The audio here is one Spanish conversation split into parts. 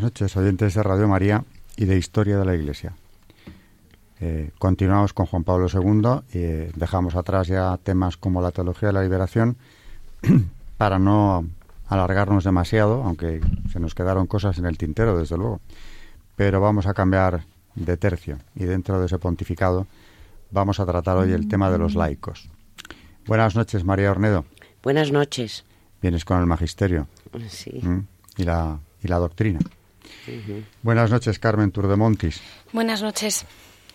Buenas noches, oyentes de Radio María y de Historia de la Iglesia. Eh, continuamos con Juan Pablo II y eh, dejamos atrás ya temas como la teología de la liberación para no alargarnos demasiado, aunque se nos quedaron cosas en el tintero, desde luego. Pero vamos a cambiar de tercio y dentro de ese pontificado vamos a tratar hoy el tema de los laicos. Buenas noches, María Ornedo. Buenas noches. Vienes con el magisterio. Sí. ¿Mm? Y la y la doctrina. Buenas noches, Carmen Turdemontis. Buenas noches.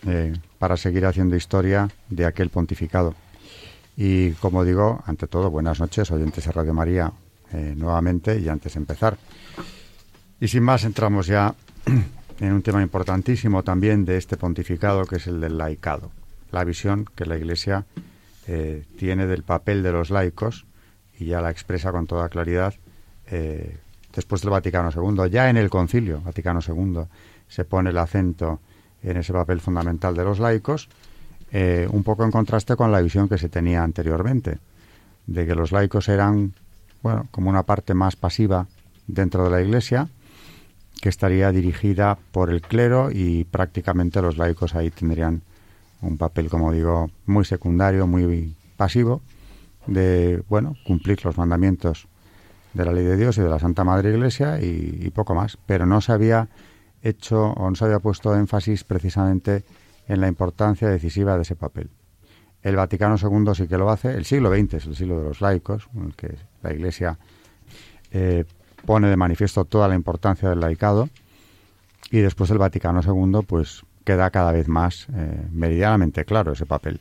Eh, para seguir haciendo historia de aquel pontificado. Y como digo, ante todo, buenas noches, oyentes de Radio María, eh, nuevamente y antes de empezar. Y sin más, entramos ya en un tema importantísimo también de este pontificado, que es el del laicado. La visión que la Iglesia eh, tiene del papel de los laicos, y ya la expresa con toda claridad después del Vaticano II. Ya en el Concilio Vaticano II se pone el acento en ese papel fundamental de los laicos, eh, un poco en contraste con la visión que se tenía anteriormente, de que los laicos eran, bueno, como una parte más pasiva dentro de la Iglesia, que estaría dirigida por el clero y prácticamente los laicos ahí tendrían un papel, como digo, muy secundario, muy pasivo, de, bueno, cumplir los mandamientos de la ley de Dios y de la Santa Madre Iglesia y, poco más. Pero no se había hecho o no se había puesto énfasis precisamente en la importancia decisiva de ese papel. El Vaticano II sí que lo hace, el siglo XX es el siglo de los laicos, en el que la Iglesia eh, pone de manifiesto toda la importancia del laicado, y después el Vaticano II pues queda cada vez más eh, meridianamente claro ese papel.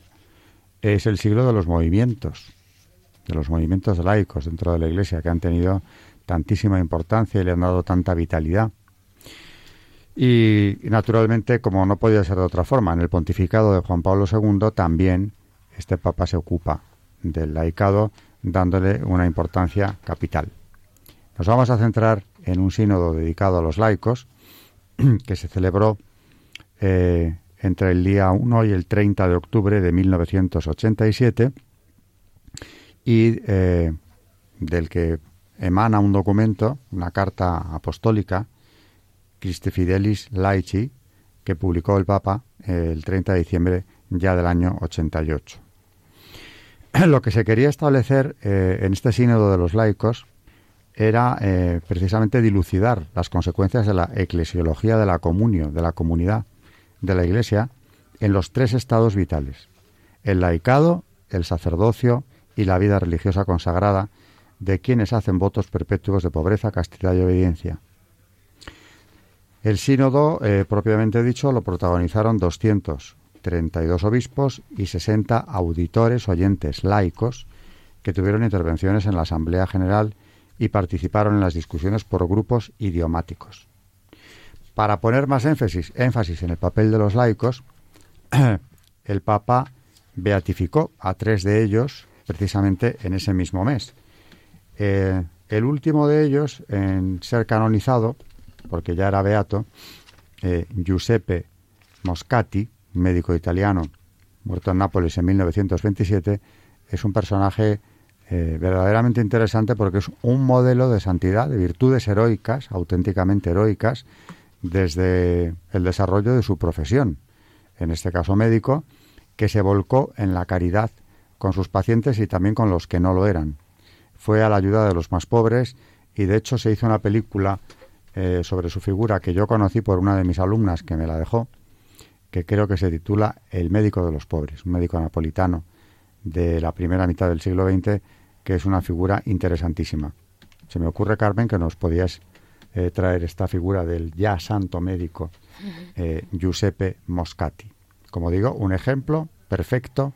Es el siglo de los movimientos, de los movimientos laicos dentro de la Iglesia que han tenido tantísima importancia y le han dado tanta vitalidad. Y, naturalmente, como no podía ser de otra forma, en el pontificado de Juan Pablo II también este Papa se ocupa del laicado dándole una importancia capital. Nos vamos a centrar en un sínodo dedicado a los laicos que se celebró eh, entre el día 1 y el 30 de octubre de 1987 y eh, del que emana un documento, una carta apostólica, Christi Fidelis Laici, que publicó el Papa eh, el 30 de diciembre ya del año 88. Lo que se quería establecer eh, en este sínodo de los laicos era precisamente dilucidar las consecuencias de la eclesiología de la comunio, de la comunidad de la Iglesia, en los tres estados vitales, el laicado, el sacerdocio y la vida religiosa consagrada de quienes hacen votos perpetuos de pobreza, castidad y obediencia. El sínodo, eh, propiamente dicho, lo protagonizaron 232 obispos y 60 auditores oyentes laicos que tuvieron intervenciones en la Asamblea General y participaron en las discusiones por grupos idiomáticos. Para poner más énfasis, énfasis en el papel de los laicos, el Papa beatificó a tres de ellos precisamente en ese mismo mes. Eh, el último de ellos en ser canonizado, porque ya era beato, eh, Giuseppe Moscati, médico italiano, muerto en Nápoles en 1927, es un personaje eh, verdaderamente interesante porque es un modelo de santidad, de virtudes heroicas, auténticamente heroicas, desde el desarrollo de su profesión, en este caso médico, que se volcó en la caridad con sus pacientes y también con los que no lo eran. Fue a la ayuda de los más pobres y de hecho se hizo una película eh, sobre su figura que yo conocí por una de mis alumnas que me la dejó, que creo que se titula El médico de los pobres, un médico napolitano de la primera mitad del siglo XX, que es una figura interesantísima. Se me ocurre, Carmen, que nos podías eh, traer esta figura del ya santo médico eh, Giuseppe Moscati como digo, un ejemplo perfecto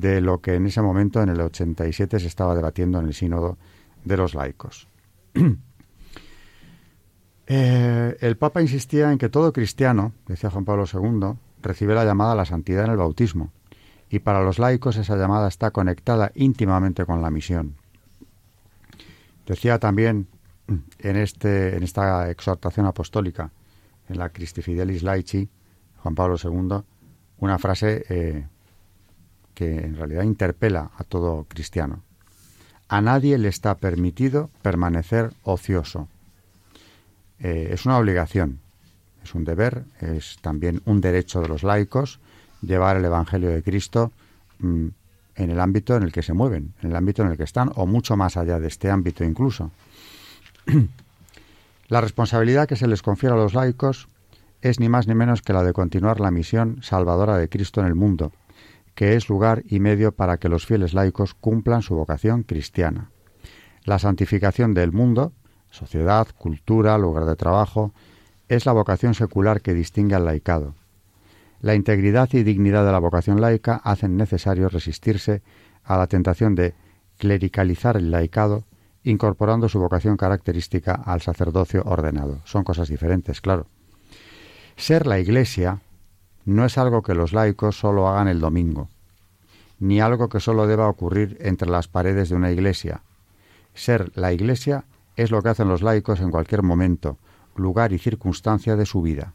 de lo que en ese momento, en el 87, se estaba debatiendo en el sínodo de los laicos. Eh, el Papa insistía en que todo cristiano, decía Juan Pablo II, recibe la llamada a la santidad en el bautismo, y para los laicos esa llamada está conectada íntimamente con la misión. Decía también en, este, en esta exhortación apostólica, en la Christi Fidelis Laici, Juan Pablo II, una frase eh, que en realidad interpela a todo cristiano. A nadie le está permitido permanecer ocioso. Eh, es una obligación, es un deber, es también un derecho de los laicos llevar el Evangelio de Cristo mm, en el ámbito en el que se mueven, en el ámbito en el que están, o mucho más allá de este ámbito incluso. la responsabilidad que se les confiere a los laicos es ni más ni menos que la de continuar la misión salvadora de Cristo en el mundo, que es lugar y medio para que los fieles laicos cumplan su vocación cristiana. La santificación del mundo, sociedad, cultura, lugar de trabajo, es la vocación secular que distingue al laicado. La integridad y dignidad de la vocación laica hacen necesario resistirse a la tentación de clericalizar el laicado incorporando su vocación característica al sacerdocio ordenado. Son cosas diferentes, claro. Ser la Iglesia no es algo que los laicos solo hagan el domingo, ni algo que solo deba ocurrir entre las paredes de una iglesia. Ser la Iglesia es lo que hacen los laicos en cualquier momento, lugar y circunstancia de su vida.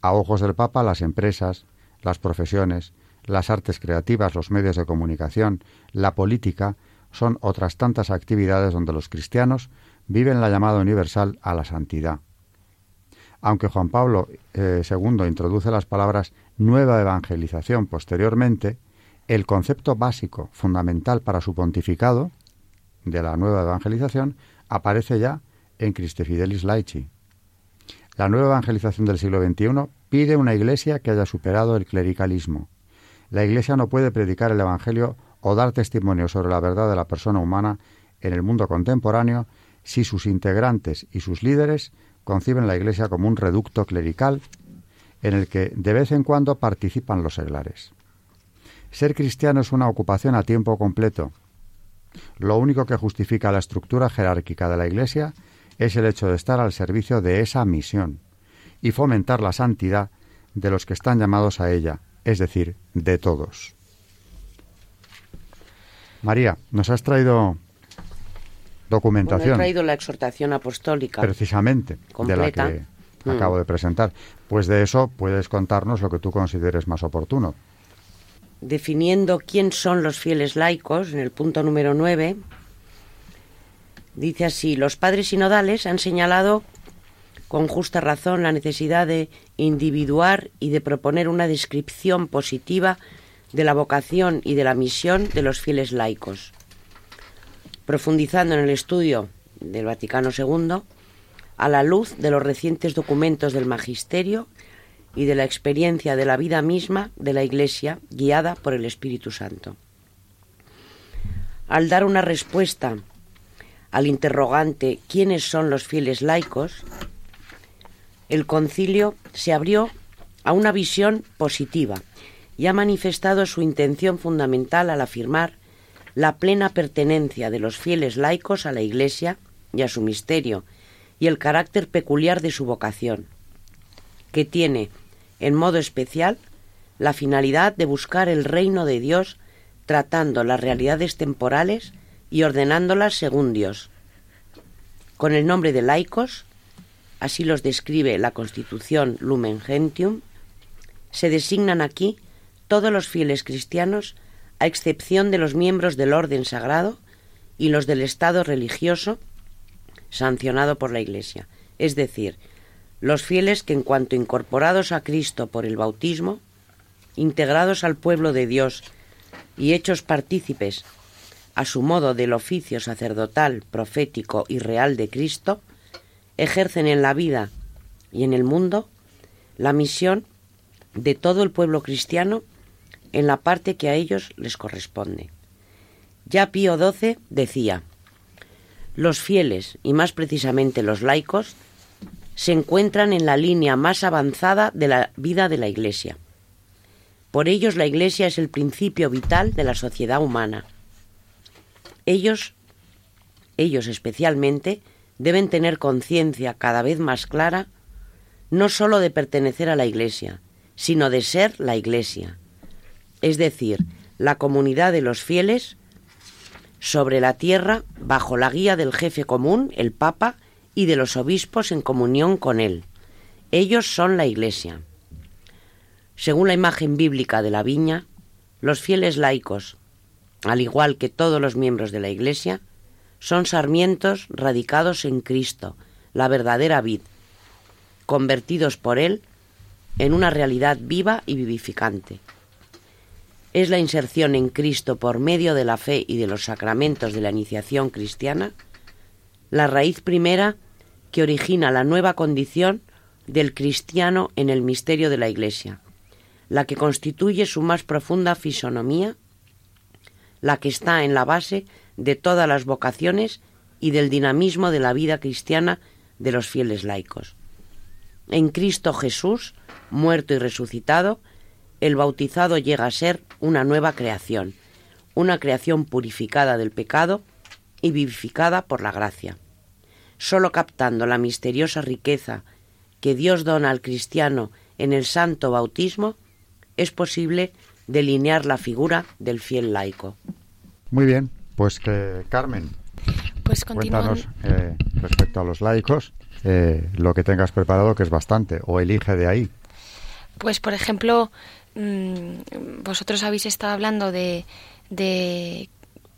A ojos del Papa, las empresas, las profesiones, las artes creativas, los medios de comunicación, la política, son otras tantas actividades donde los cristianos viven la llamada universal a la santidad. Aunque Juan Pablo II eh, introduce las palabras nueva evangelización posteriormente, el concepto básico, fundamental para su pontificado, de la nueva evangelización, aparece ya en Christe Fidelis Laici. La nueva evangelización del siglo XXI pide una iglesia que haya superado el clericalismo. La iglesia no puede predicar el Evangelio o dar testimonio sobre la verdad de la persona humana en el mundo contemporáneo si sus integrantes y sus líderes conciben la Iglesia como un reducto clerical en el que de vez en cuando participan los seglares. Ser cristiano es una ocupación a tiempo completo. Lo único que justifica la estructura jerárquica de la Iglesia es el hecho de estar al servicio de esa misión y fomentar la santidad de los que están llamados a ella, es decir, de todos. María, nos has traído documentación. he traído la exhortación apostólica. Precisamente, de la que mm. acabo de presentar. Pues de eso puedes contarnos lo que tú consideres más oportuno. Definiendo quién son los fieles laicos, en el punto número 9, dice así, los padres sinodales han señalado con justa razón la necesidad de individuar y de proponer una descripción positiva de la vocación y de la misión de los fieles laicos. Profundizando en el estudio del Vaticano II, a la luz de los recientes documentos del Magisterio y de la experiencia de la vida misma de la Iglesia guiada por el Espíritu Santo. Al dar una respuesta al interrogante ¿quiénes son los fieles laicos?, el concilio se abrió a una visión positiva y ha manifestado su intención fundamental al afirmar la plena pertenencia de los fieles laicos a la Iglesia y a su misterio, y el carácter peculiar de su vocación, que tiene, en modo especial, la finalidad de buscar el reino de Dios tratando las realidades temporales y ordenándolas según Dios. Con el nombre de laicos, así los describe la Constitución Lumen Gentium, se designan aquí todos los fieles cristianos, a excepción de los miembros del orden sagrado y los del Estado religioso sancionado por la Iglesia, es decir, los fieles que en cuanto incorporados a Cristo por el bautismo, integrados al pueblo de Dios y hechos partícipes a su modo del oficio sacerdotal, profético y real de Cristo, ejercen en la vida y en el mundo la misión de todo el pueblo cristiano en la parte que a ellos les corresponde. Ya Pío XII decía, los fieles, y más precisamente los laicos, se encuentran en la línea más avanzada de la vida de la Iglesia. Por ellos la Iglesia es el principio vital de la sociedad humana. Ellos, ellos especialmente, deben tener conciencia cada vez más clara no sólo de pertenecer a la Iglesia, sino de ser la Iglesia, es decir, la comunidad de los fieles sobre la tierra bajo la guía del jefe común, el Papa, y de los obispos en comunión con él. Ellos son la Iglesia. Según la imagen bíblica de la viña, los fieles laicos, al igual que todos los miembros de la Iglesia, son sarmientos radicados en Cristo, la verdadera vid, convertidos por Él en una realidad viva y vivificante. Es la inserción en Cristo por medio de la fe y de los sacramentos de la iniciación cristiana la raíz primera que origina la nueva condición del cristiano en el misterio de la Iglesia, la que constituye su más profunda fisonomía, la que está en la base de todas las vocaciones y del dinamismo de la vida cristiana de los fieles laicos. En Cristo Jesús, muerto y resucitado, el bautizado llega a ser una nueva creación, una creación purificada del pecado y vivificada por la gracia. Solo captando la misteriosa riqueza que Dios dona al cristiano en el santo bautismo, es posible delinear la figura del fiel laico. Muy bien, pues que Carmen, pues cuéntanos eh, respecto a los laicos eh, lo que tengas preparado, que es bastante, o elige de ahí. Pues, por ejemplo, mm, vosotros habéis estado hablando de, de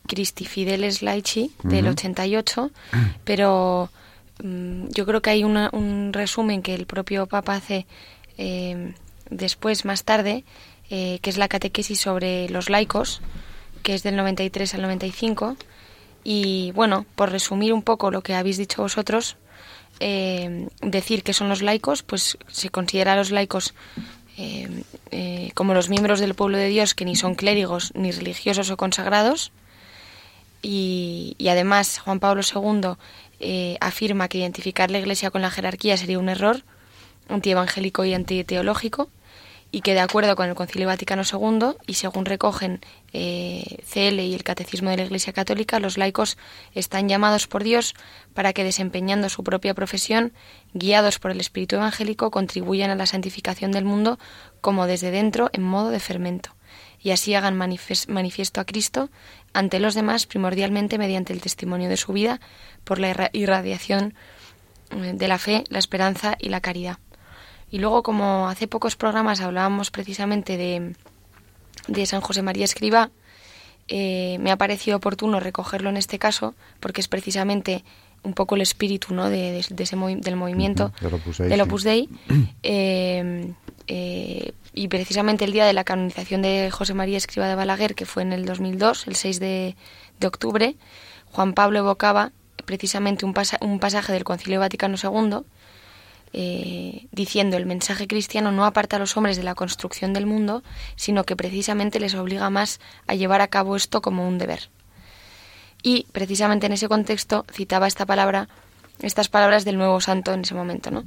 Cristi Fideles Laici, del 88, pero mm, yo creo que hay un resumen que el propio Papa hace eh, después, más tarde, que es la catequesis sobre los laicos, que es del 93 al 95. Y bueno, por resumir un poco lo que habéis dicho vosotros, eh, decir que son los laicos, pues se considera a los laicos eh, eh, como los miembros del pueblo de Dios que ni son clérigos, ni religiosos o consagrados. Y, y además Juan Pablo II afirma que identificar la Iglesia con la jerarquía sería un error antievangélico y antiteológico y que de acuerdo con el Concilio Vaticano II y según recogen eh, CL y el Catecismo de la Iglesia Católica, los laicos están llamados por Dios para que desempeñando su propia profesión, guiados por el Espíritu Evangélico, contribuyan a la santificación del mundo como desde dentro en modo de fermento y así hagan manifiesto a Cristo ante los demás primordialmente mediante el testimonio de su vida por la irradiación eh, de la fe, la esperanza y la caridad. Y luego, como hace pocos programas hablábamos precisamente de, de San José María Escriba, eh, me ha parecido oportuno recogerlo en este caso, porque es precisamente un poco el espíritu ¿no? de, ese del movimiento del Opus Dei. Eh, eh, y precisamente el día de la canonización de José María Escriba de Balaguer, que fue en el 2002, el 6 de, de octubre, Juan Pablo evocaba precisamente un, un pasaje del Concilio Vaticano II eh, diciendo el mensaje cristiano no aparta a los hombres de la construcción del mundo, sino que precisamente les obliga más a llevar a cabo esto como un deber. Y precisamente en ese contexto citaba esta palabra, estas palabras del nuevo santo en ese momento, ¿no?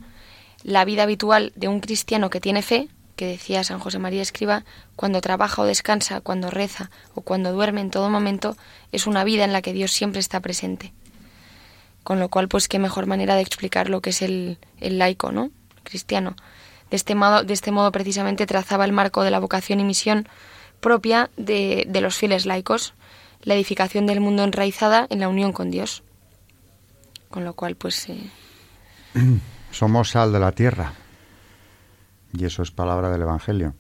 La vida habitual de un cristiano que tiene fe, que decía San José María Escriba, cuando trabaja o descansa, cuando reza o cuando duerme en todo momento, es una vida en la que Dios siempre está presente. Con lo cual, pues qué mejor manera de explicar lo que es el, laico, ¿no? Cristiano. De este, modo, de este modo, precisamente, trazaba el marco de la vocación y misión propia de, los fieles laicos, la edificación del mundo enraizada en la unión con Dios. Con lo cual, pues... Eh, Somos sal de la tierra. Y eso es palabra del Evangelio.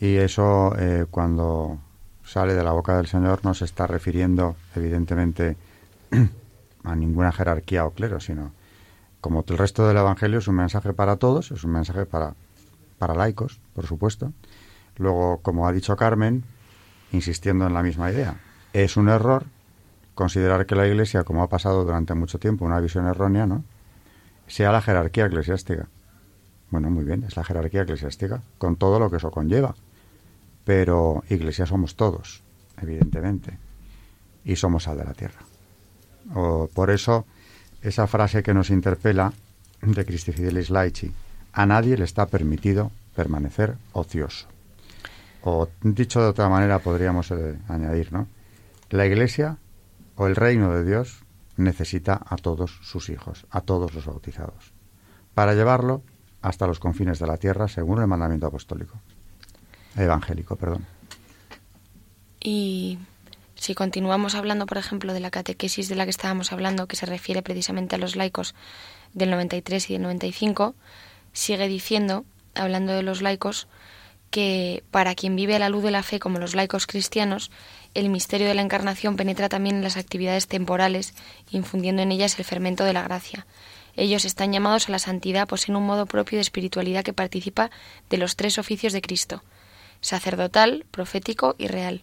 Y eso, eh, cuando sale de la boca del Señor, no se está refiriendo, evidentemente, a ninguna jerarquía o clero, sino como el resto del Evangelio es un mensaje para todos, es un mensaje para, para laicos, por supuesto. Luego, como ha dicho Carmen, insistiendo en la misma idea, es un error considerar que la Iglesia, como ha pasado durante mucho tiempo, una visión errónea, ¿no? sea la jerarquía eclesiástica. Bueno, muy bien, es la jerarquía eclesiástica, con todo lo que eso conlleva. Pero Iglesia somos todos, evidentemente, y somos sal de la tierra. O por eso, esa frase que nos interpela de Cristi Fidelis Laici, a nadie le está permitido permanecer ocioso. O dicho de otra manera podríamos eh, añadir, ¿no? La Iglesia o el reino de Dios necesita a todos sus hijos, a todos los bautizados, para llevarlo hasta los confines de la tierra según el mandamiento apostólico, evangélico, perdón. Y si continuamos hablando, por ejemplo, de la catequesis de la que estábamos hablando, que se refiere precisamente a los laicos del 93 y del 95, sigue diciendo, hablando de los laicos, que para quien vive a la luz de la fe como los laicos cristianos, el misterio de la encarnación penetra también en las actividades temporales, infundiendo en ellas el fermento de la gracia. Ellos están llamados a la santidad, poseen un modo propio de espiritualidad que participa de los tres oficios de Cristo, sacerdotal, profético y real.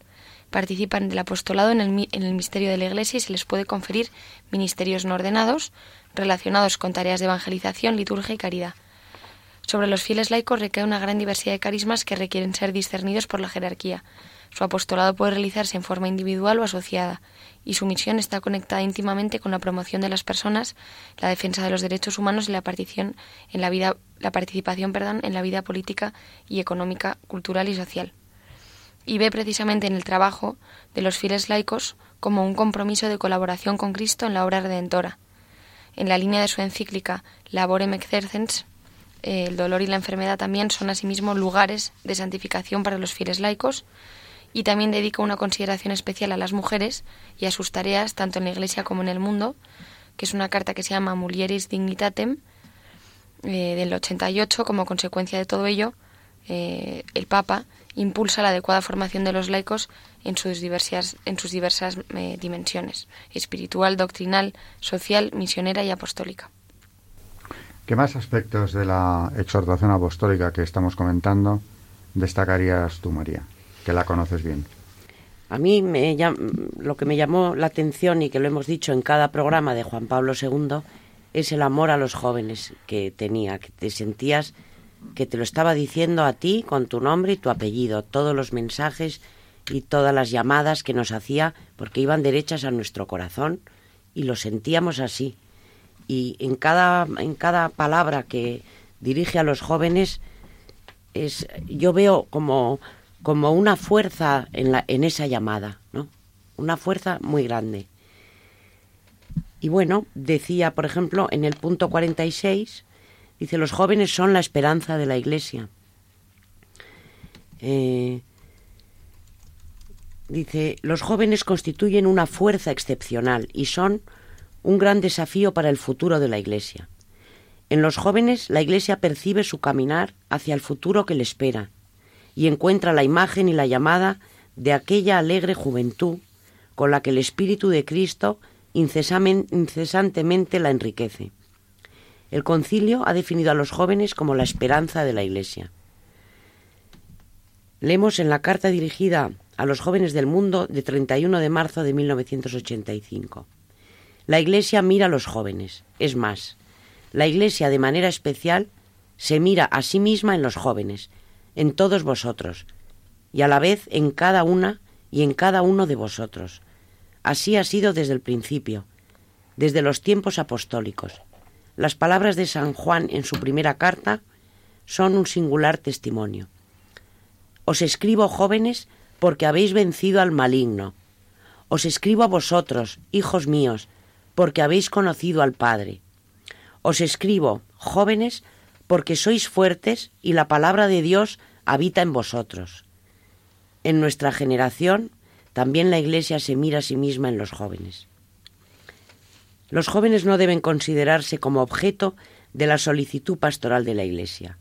Participan del apostolado en el, en el misterio de la Iglesia y se les puede conferir ministerios no ordenados relacionados con tareas de evangelización, liturgia y caridad. Sobre los fieles laicos recae una gran diversidad de carismas que requieren ser discernidos por la jerarquía. Su apostolado puede realizarse en forma individual o asociada, y su misión está conectada íntimamente con la promoción de las personas, la defensa de los derechos humanos y la en la vida, la participación, en la vida política y económica, cultural y social. Y ve precisamente en el trabajo de los fieles laicos como un compromiso de colaboración con Cristo en la obra redentora. En la línea de su encíclica Laborem Exercens, eh, el dolor y la enfermedad también son asimismo lugares de santificación para los fieles laicos y también dedica una consideración especial a las mujeres y a sus tareas tanto en la Iglesia como en el mundo, que es una carta que se llama Mulieris Dignitatem eh, del 88. Como consecuencia de todo ello, eh, el Papa impulsa la adecuada formación de los laicos en sus diversas, en sus diversas dimensiones, espiritual, doctrinal, social, misionera y apostólica. ¿Qué más aspectos de la exhortación apostólica que estamos comentando destacarías tú, María, que la conoces bien? A mí me, lo que me llamó la atención y que lo hemos dicho en cada programa de Juan Pablo II es el amor a los jóvenes que tenía, que te sentías que te lo estaba diciendo a ti con tu nombre y tu apellido, todos los mensajes y todas las llamadas que nos hacía porque iban derechas a nuestro corazón y lo sentíamos así y en cada, en cada palabra que dirige a los jóvenes es, yo veo como, como una fuerza en, la, en esa llamada, ¿no? Una fuerza muy grande. Y bueno, decía, por ejemplo, en el punto 46, dice, los jóvenes son la esperanza de la Iglesia. Eh, dice, los jóvenes constituyen una fuerza excepcional y son un gran desafío para el futuro de la Iglesia. En los jóvenes la Iglesia percibe su caminar hacia el futuro que le espera y encuentra la imagen y la llamada de aquella alegre juventud con la que el Espíritu de Cristo incesantemente la enriquece. El concilio ha definido a los jóvenes como la esperanza de la Iglesia. Leemos en la carta dirigida a los jóvenes del mundo de 31 de marzo de 1985. La Iglesia mira a los jóvenes. Es más, la Iglesia de manera especial se mira a sí misma en los jóvenes, en todos vosotros, y a la vez en cada una y en cada uno de vosotros. Así ha sido desde el principio, desde los tiempos apostólicos. Las palabras de San Juan en su primera carta son un singular testimonio. Os escribo, jóvenes, porque habéis vencido al maligno. Os escribo a vosotros, hijos míos, porque habéis conocido al Padre. Os escribo, jóvenes, porque sois fuertes y la palabra de Dios habita en vosotros. En nuestra generación también la Iglesia se mira a sí misma en los jóvenes. Los jóvenes no deben considerarse como objeto de la solicitud pastoral de la Iglesia.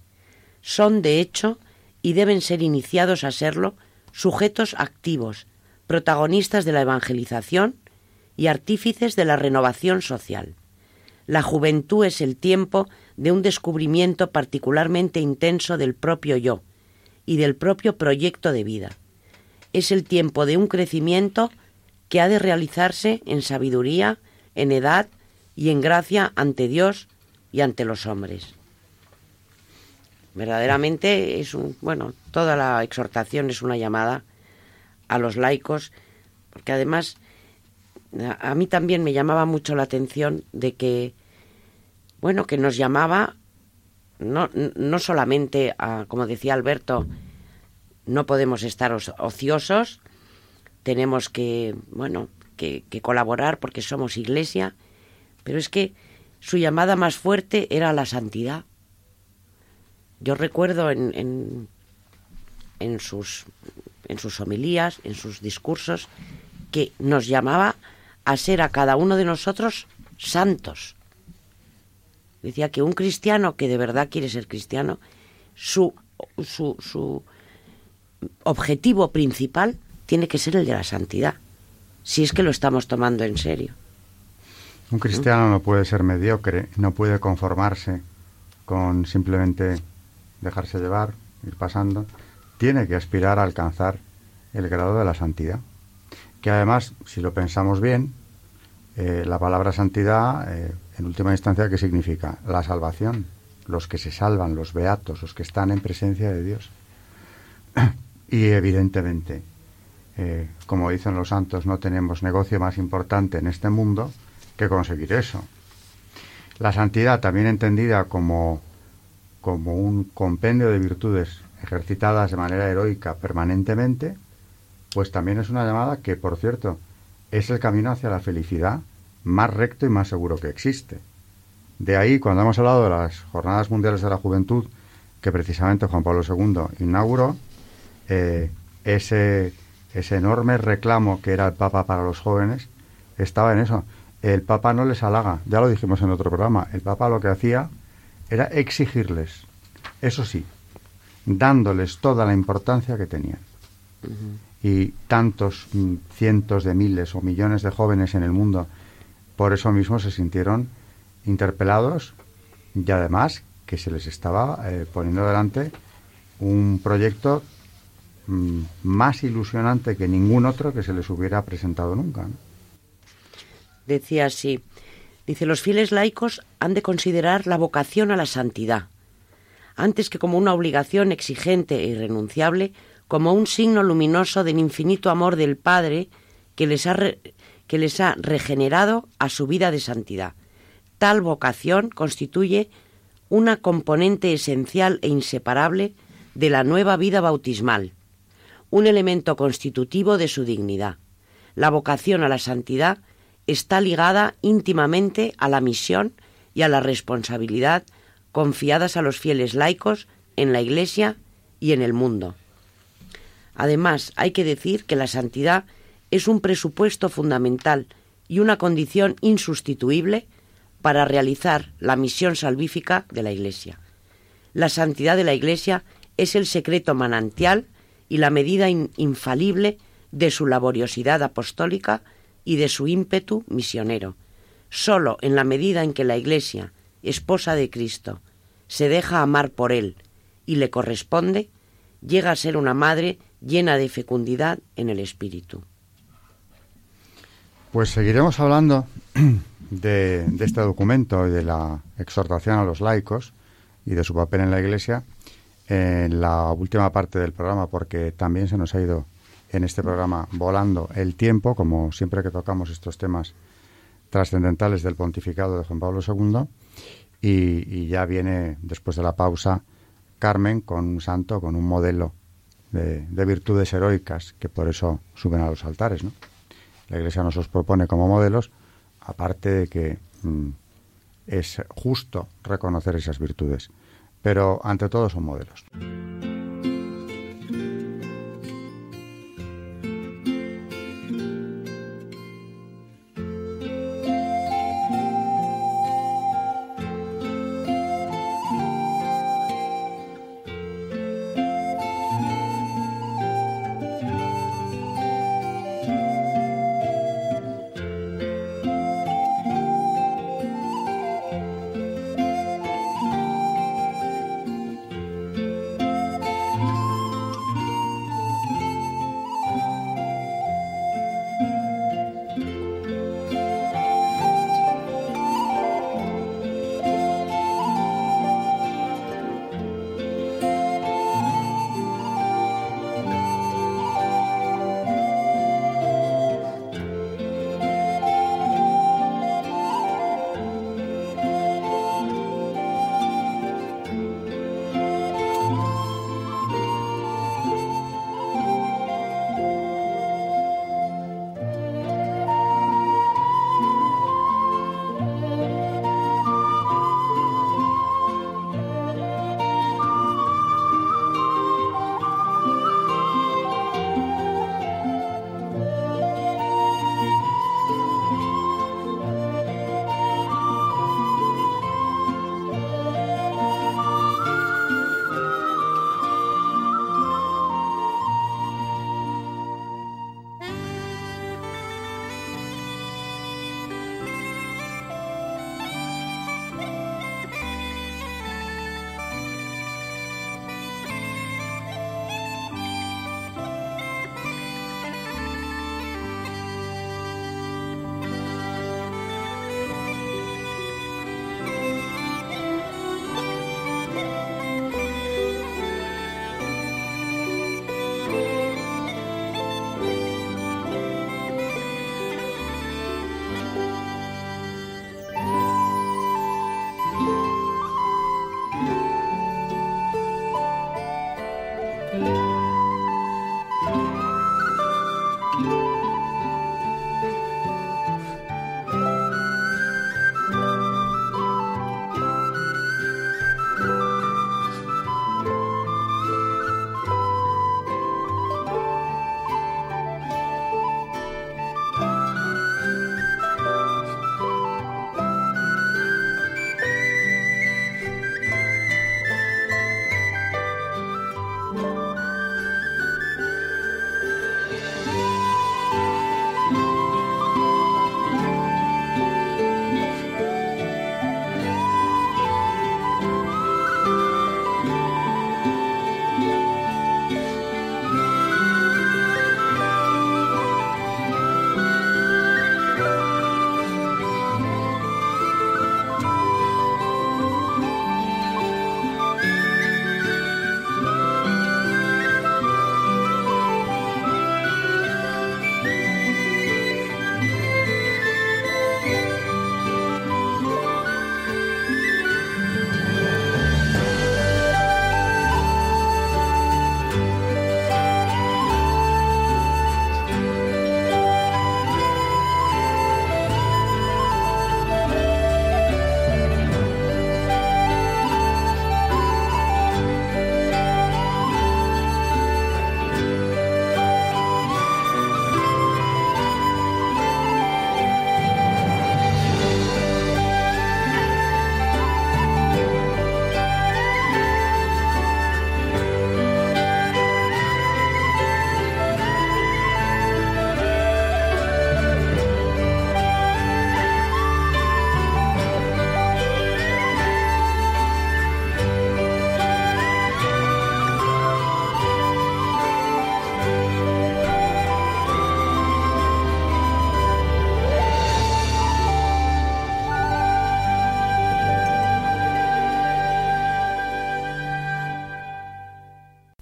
Son, de hecho, y deben ser iniciados a serlo, sujetos activos, protagonistas de la evangelización y artífices de la renovación social. La juventud es el tiempo de un descubrimiento particularmente intenso del propio yo y del propio proyecto de vida. Es el tiempo de un crecimiento que ha de realizarse en sabiduría, en edad y en gracia ante Dios y ante los hombres. Verdaderamente es un, bueno, toda la exhortación es una llamada a los laicos, porque además a mí también me llamaba mucho la atención de que, bueno, que nos llamaba no, no solamente a, como decía Alberto, no podemos estar ociosos, tenemos que, bueno, que, colaborar porque somos iglesia, pero es que su llamada más fuerte era la santidad. Yo recuerdo en, en, en, sus, en sus homilías, en sus discursos, que nos llamaba a ser a cada uno de nosotros santos. Decía que un cristiano que de verdad quiere ser cristiano, su, su, su objetivo principal tiene que ser el de la santidad, si es que lo estamos tomando en serio. Un cristiano no puede ser mediocre, no puede conformarse con simplemente dejarse llevar, ir pasando, tiene que aspirar a alcanzar el grado de la santidad. Que además, si lo pensamos bien, eh, la palabra santidad, eh, en última instancia, ¿qué significa? La salvación, los que se salvan, los beatos, los que están en presencia de Dios. y evidentemente, eh, como dicen los santos, no tenemos negocio más importante en este mundo que conseguir eso. La santidad, también entendida como, como un compendio de virtudes ejercitadas de manera heroica permanentemente, pues también es una llamada que, por cierto, es el camino hacia la felicidad más recto y más seguro que existe. De ahí, cuando hemos hablado de las Jornadas Mundiales de la Juventud, que precisamente Juan Pablo II inauguró, eh, ese, ese enorme reclamo que era el Papa para los jóvenes estaba en eso. El Papa no les halaga, ya lo dijimos en otro programa, el Papa lo que hacía era exigirles, eso sí, dándoles toda la importancia que tenían y tantos mm, cientos de miles o millones de jóvenes en el mundo por eso mismo se sintieron interpelados y además que se les estaba eh, poniendo delante un proyecto mm, más ilusionante que ningún otro que se les hubiera presentado nunca. Decía así, dice, los fieles laicos han de considerar la vocación a la santidad, antes que como una obligación exigente e irrenunciable, como un signo luminoso del infinito amor del Padre que les ha, que les ha regenerado a su vida de santidad. Tal vocación constituye una componente esencial e inseparable de la nueva vida bautismal, un elemento constitutivo de su dignidad. La vocación a la santidad está ligada íntimamente a la misión y a la responsabilidad confiadas a los fieles laicos en la Iglesia y en el mundo. Además, hay que decir que la santidad es un presupuesto fundamental y una condición insustituible para realizar la misión salvífica de la Iglesia. La santidad de la Iglesia es el secreto manantial y la medida infalible de su laboriosidad apostólica y de su ímpetu misionero. Solo en la medida en que la Iglesia, esposa de Cristo, se deja amar por Él y le corresponde, llega a ser una madre llena de fecundidad en el espíritu. Pues seguiremos hablando de, este documento y de la exhortación a los laicos y de su papel en la Iglesia en la última parte del programa, porque también se nos ha ido en este programa volando el tiempo, como siempre que tocamos estos temas trascendentales del pontificado de Juan Pablo II, y, ya viene después de la pausa Carmen con un santo, con un modelo de, virtudes heroicas que por eso suben a los altares. ¿no? La Iglesia nos los propone como modelos, aparte de que mm, es justo reconocer esas virtudes, pero ante todo son modelos.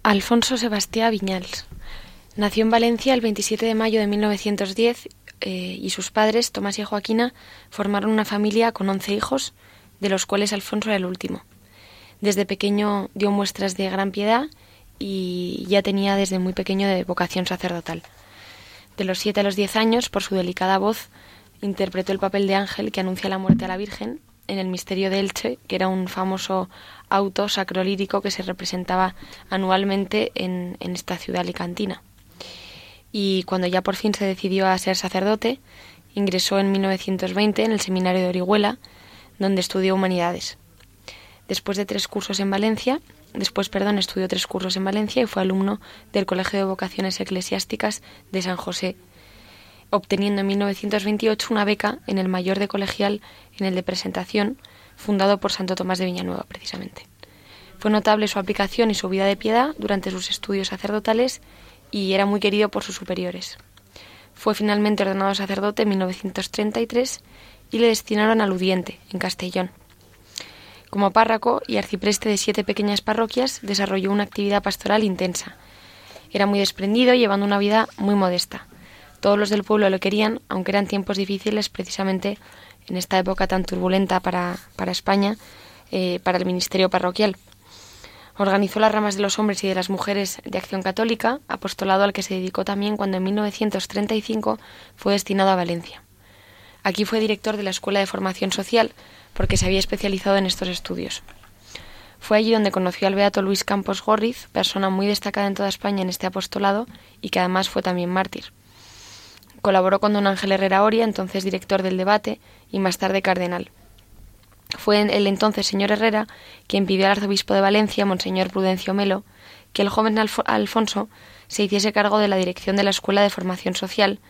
Alfonso Sebastián Viñals. Nació en Valencia el 27 de mayo de 1910 eh, y sus padres, Tomás y Joaquina, formaron una familia con 11 hijos, de los cuales Alfonso era el último. Desde pequeño dio muestras de gran piedad y ya tenía desde muy pequeño vocación sacerdotal. De los 7 a los 10 años, por su delicada voz, interpretó el papel de ángel que anuncia la muerte a la Virgen en el Misterio de Elche, que era un famoso auto sacrolírico que se representaba anualmente en, esta ciudad alicantina. Y cuando ya por fin se decidió a ser sacerdote, ingresó en 1920 en el seminario de Orihuela, donde estudió humanidades. Después de tres cursos en Valencia, después, perdón, estudió tres cursos en Valencia y fue alumno del Colegio de Vocaciones Eclesiásticas de San José, obteniendo en 1928 una beca en el mayor de colegial en el de presentación, fundado por Santo Tomás de Villanueva, precisamente. Fue notable su aplicación y su vida de piedad durante sus estudios sacerdotales y era muy querido por sus superiores. Fue finalmente ordenado sacerdote en 1933 y le destinaron a Ludiente, en Castellón. Como párroco y arcipreste de siete pequeñas parroquias, desarrolló una actividad pastoral intensa. Era muy desprendido, llevando una vida muy modesta. Todos los del pueblo lo querían, aunque eran tiempos difíciles precisamente en esta época tan turbulenta para, España, eh, para el ministerio parroquial. Organizó las ramas de los hombres y de las mujeres de Acción Católica, apostolado al que se dedicó también cuando en 1935 fue destinado a Valencia. Aquí fue director de la Escuela de Formación Social porque se había especializado en estos estudios. Fue allí donde conoció al beato Luis Campos Gorriz, persona muy destacada en toda España en este apostolado y que además fue también mártir. Colaboró con don Ángel Herrera Oria, entonces director del debate y más tarde cardenal. Fue el entonces señor Herrera quien pidió al arzobispo de Valencia, monseñor Prudencio Melo, que el joven Alfonso se hiciese cargo de la dirección de la Escuela de Formación Social,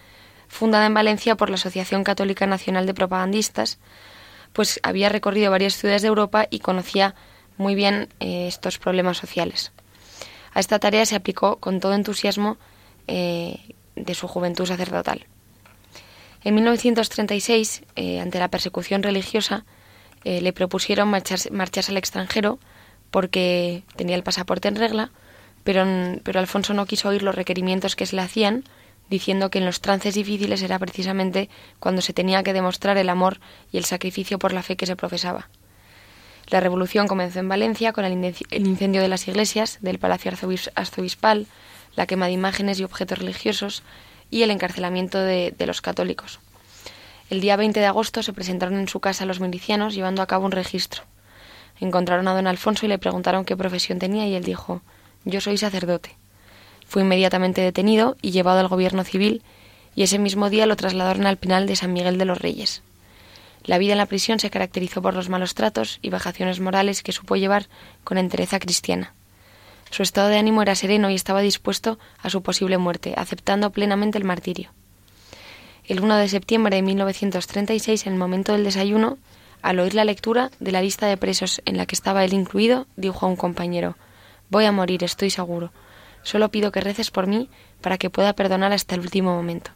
fundada en Valencia por la Asociación Católica Nacional de Propagandistas, pues había recorrido varias ciudades de Europa y conocía muy bien eh, estos problemas sociales. A esta tarea se aplicó con todo entusiasmo eh, de su juventud sacerdotal. En 1936, eh, ante la persecución religiosa, eh, le propusieron marcharse, marcharse, al extranjero porque tenía el pasaporte en regla, pero, pero Alfonso no quiso oír los requerimientos que se le hacían, diciendo que en los trances difíciles era precisamente cuando se tenía que demostrar el amor y el sacrificio por la fe que se profesaba. La revolución comenzó en Valencia con el incendio de las iglesias, del Palacio Arzobispal, la quema de imágenes y objetos religiosos y el encarcelamiento de, los católicos. El día 20 de agosto se presentaron en su casa los milicianos llevando a cabo un registro. Encontraron a don Alfonso y le preguntaron qué profesión tenía y él dijo Yo soy sacerdote. Fue inmediatamente detenido y llevado al gobierno civil y ese mismo día lo trasladaron al penal de San Miguel de los Reyes. La vida en la prisión se caracterizó por los malos tratos y vejaciones morales que supo llevar con entereza cristiana. Su estado de ánimo era sereno y estaba dispuesto a su posible muerte, aceptando plenamente el martirio. El 1 de septiembre de 1936, en el momento del desayuno, al oír la lectura de la lista de presos en la que estaba él incluido, dijo a un compañero Voy a morir, estoy seguro. Solo pido que reces por mí para que pueda perdonar hasta el último momento.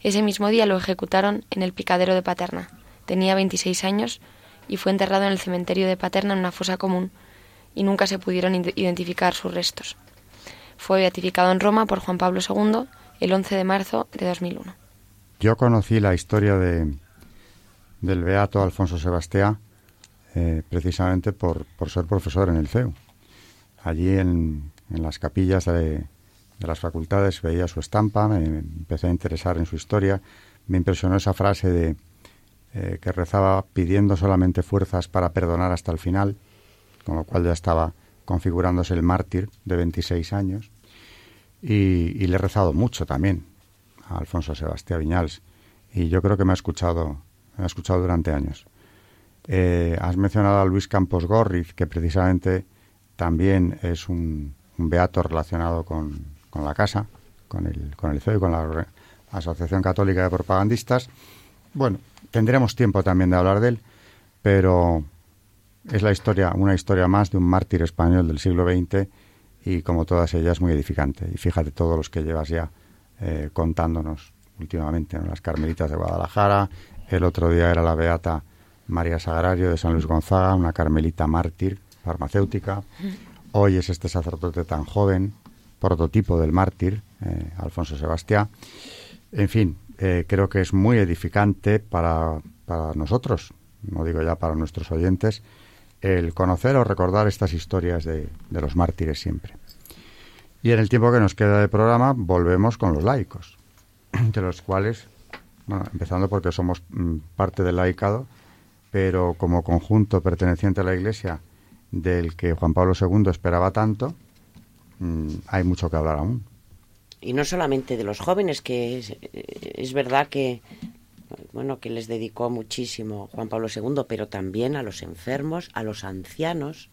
Ese mismo día lo ejecutaron en el picadero de Paterna. Tenía 26 años y fue enterrado en el cementerio de Paterna en una fosa común y nunca se pudieron identificar sus restos. Fue beatificado en Roma por Juan Pablo II el 11 de marzo de 2001. Yo conocí la historia de, del beato Alfonso Sebastián eh, precisamente por, por, ser profesor en el CEU. Allí en, en las capillas de, de, las facultades veía su estampa, me, empecé a interesar en su historia, me impresionó esa frase de eh, que rezaba pidiendo solamente fuerzas para perdonar hasta el final, con lo cual ya estaba configurándose el mártir de 26 años. Y, y le he rezado mucho también, Alfonso Sebastián Viñals, y yo creo que me ha escuchado, ha escuchado durante años. Eh, has mencionado a Luis Campos Gorriz, que precisamente también es un, beato relacionado con, con, la casa, con el, con el CEU, con la Asociación Católica de Propagandistas. Bueno, tendremos tiempo también de hablar de él, pero es la historia, una historia más de un mártir español del siglo XX y como todas ellas muy edificante. Y fíjate todos los que llevas ya eh, contándonos últimamente, en las Carmelitas de Guadalajara, el otro día era la Beata María Sagrario de San Luis Gonzaga, una carmelita mártir farmacéutica. Hoy es este sacerdote tan joven, prototipo del mártir, eh, Alfonso Sebastián. En fin, eh, creo que es muy edificante para, para nosotros, no digo ya para nuestros oyentes, el conocer o recordar estas historias de, de los mártires siempre. Y en el tiempo que nos queda de programa volvemos con los laicos, de los cuales, bueno, empezando porque somos mm, parte del laicado, pero como conjunto perteneciente a la Iglesia del que Juan Pablo II esperaba tanto, mm, hay mucho que hablar aún. Y no solamente de los jóvenes, que es, es verdad que bueno, que les dedicó muchísimo Juan Pablo II, pero también a los enfermos, a los ancianos,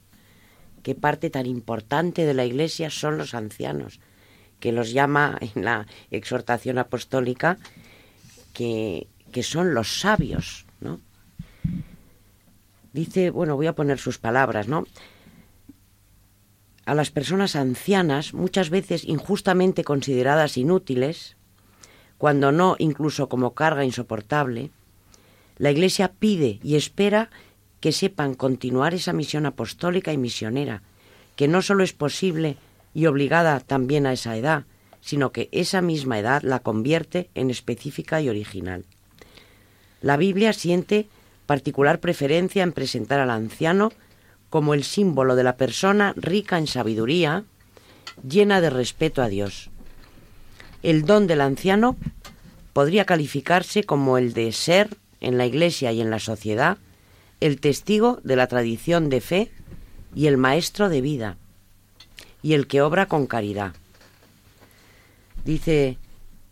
qué parte tan importante de la Iglesia son los ancianos, que los llama en la exhortación apostólica que, que son los sabios, ¿no? Dice, bueno, voy a poner sus palabras, ¿no? A las personas ancianas, muchas veces injustamente consideradas inútiles, cuando no incluso como carga insoportable, la Iglesia pide y espera que sepan continuar esa misión apostólica y misionera, que no solo es posible y obligada también a esa edad, sino que esa misma edad la convierte en específica y original. La Biblia siente particular preferencia en presentar al anciano como el símbolo de la persona rica en sabiduría, llena de respeto a Dios. El don del anciano podría calificarse como el de ser, en la Iglesia y en la sociedad, el testigo de la tradición de fe y el maestro de vida, y el que obra con caridad. Dice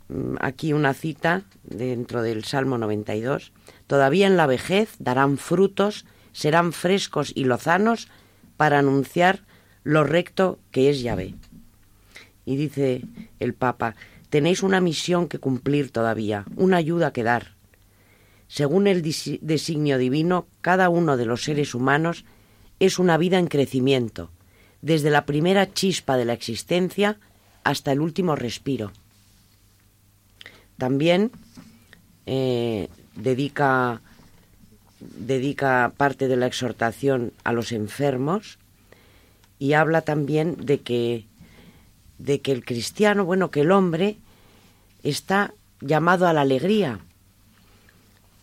mm, aquí una cita dentro del Salmo 92, todavía en la vejez darán frutos, serán frescos y lozanos para anunciar lo recto que es Yahvé. Y dice el Papa, tenéis una misión que cumplir todavía, una ayuda que dar. Según el designio divino, cada uno de los seres humanos es una vida en crecimiento, desde la primera chispa de la existencia hasta el último respiro. También eh, dedica, dedica parte de la exhortación a los enfermos y habla también de que, de que el cristiano, bueno, que el hombre está llamado a la alegría,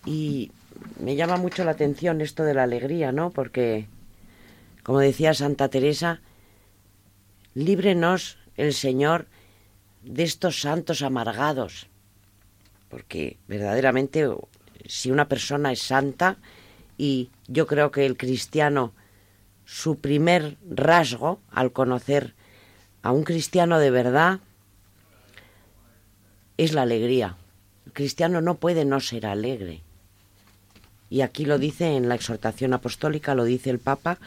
y me llama mucho la atención esto de la alegría, ¿no? Porque Como decía Santa Teresa, líbrenos el Señor de estos santos amargados, porque verdaderamente si una persona es santa, y yo creo que el cristiano, su primer rasgo al conocer a un cristiano de verdad, es la alegría. El cristiano no puede no ser alegre. Y aquí lo dice en la exhortación apostólica, lo dice el Papa,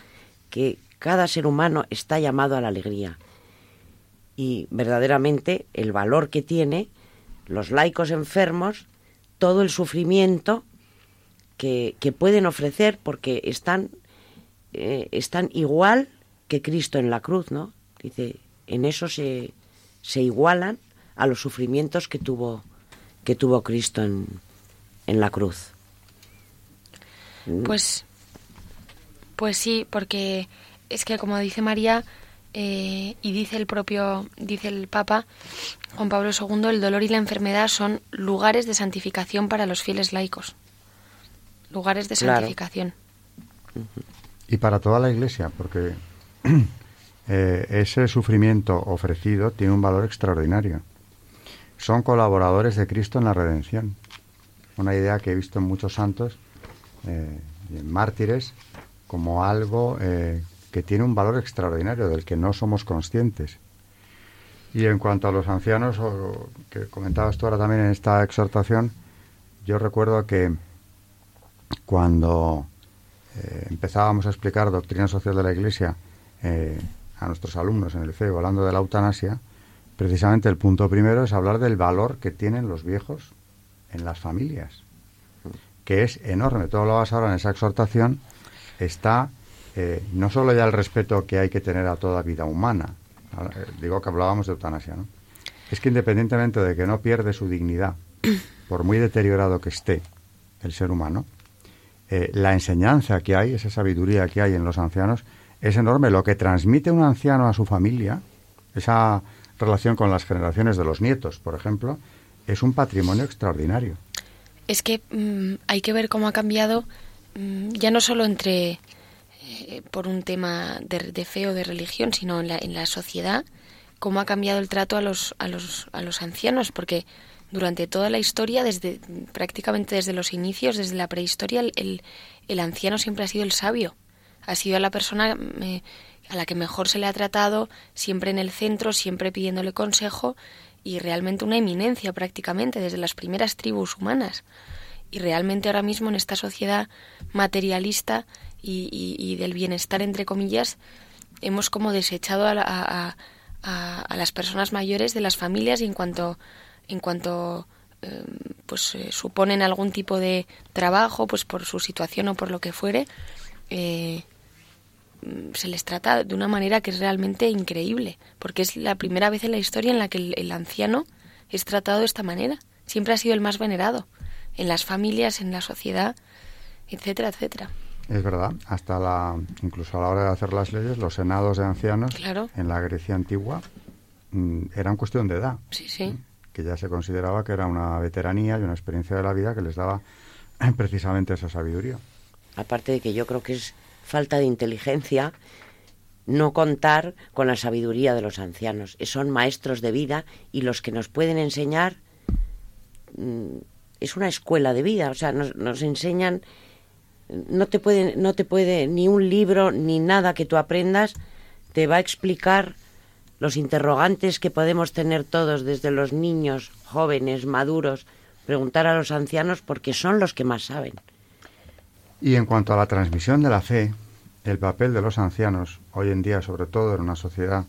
que cada ser humano está llamado a la alegría. Y verdaderamente el valor que tiene los laicos enfermos, todo el sufrimiento que, pueden ofrecer porque están, eh, están igual que Cristo en la cruz, ¿no? Dice, en eso se, se igualan a los sufrimientos que tuvo, que tuvo Cristo en, en la cruz. Pues, pues sí, porque es que como dice María eh, y dice el propio, dice el Papa Juan Pablo II, el dolor y la enfermedad son lugares de santificación para los fieles laicos. Lugares de santificación. Y para toda la Iglesia, porque eh, ese sufrimiento ofrecido tiene un valor extraordinario. Son colaboradores de Cristo en la redención. Una idea que he visto en muchos santos eh, y en mártires como algo eh, que tiene un valor extraordinario del que no somos conscientes. Y en cuanto a los ancianos, que comentabas tú ahora también en esta exhortación, yo recuerdo que cuando eh, empezábamos a explicar doctrina social de la Iglesia a nuestros alumnos en el FEO, hablando de la eutanasia, precisamente el punto primero es hablar del valor que tienen los viejos en las familias, que es enorme. Todo lo vas ahora en esa exhortación está eh, no solo ya el respeto que hay que tener a toda vida humana, digo que hablábamos de eutanasia, ¿no? Es que independientemente de que no pierde su dignidad, por muy deteriorado que esté el ser humano, eh, la enseñanza que hay, esa sabiduría que hay en los ancianos, es enorme. Lo que transmite un anciano a su familia, esa relación con las generaciones de los nietos, por ejemplo, es un patrimonio extraordinario. Es que mm, hay que ver cómo ha cambiado, mm, ya no solo entre eh, por un tema de, fe o de religión, sino en la, en la sociedad, cómo ha cambiado el trato a los, a los, a los ancianos, porque durante toda la historia, desde prácticamente desde los inicios, desde la prehistoria, el, el, anciano siempre ha sido el sabio, ha sido la persona a la que mejor se le ha tratado, siempre en el centro, siempre pidiéndole consejo y realmente una eminencia prácticamente desde las primeras tribus humanas. Y realmente ahora mismo en esta sociedad materialista y, del bienestar, entre comillas, hemos como desechado a, a, las personas mayores de las familias y en cuanto, en cuanto eh, pues eh, suponen algún tipo de trabajo, pues por su situación o por lo que fuere, eh, se les trata de una manera que es realmente increíble, porque es la primera vez en la historia en la que el, anciano es tratado de esta manera. Siempre ha sido el más venerado en las familias, en la sociedad, etcétera, etcétera. Es verdad, hasta la, incluso a la hora de hacer las leyes, los senados de ancianos en la Grecia antigua mm, eran cuestión de edad. Sí, sí. Que ya se consideraba que era una veteranía y una experiencia de la vida que les daba precisamente esa sabiduría. Aparte de que yo creo que es falta de inteligencia no contar con la sabiduría de los ancianos. Son maestros de vida y los que nos pueden enseñar mm, es una escuela de vida, o sea, nos, enseñan no te puede no te puede ni un libro ni nada que tú aprendas te va a explicar los interrogantes que podemos tener todos desde los niños, jóvenes, maduros, preguntar a los ancianos porque son los que más saben. Y en cuanto a la transmisión de la fe, el papel de los ancianos, hoy en día, sobre todo en una sociedad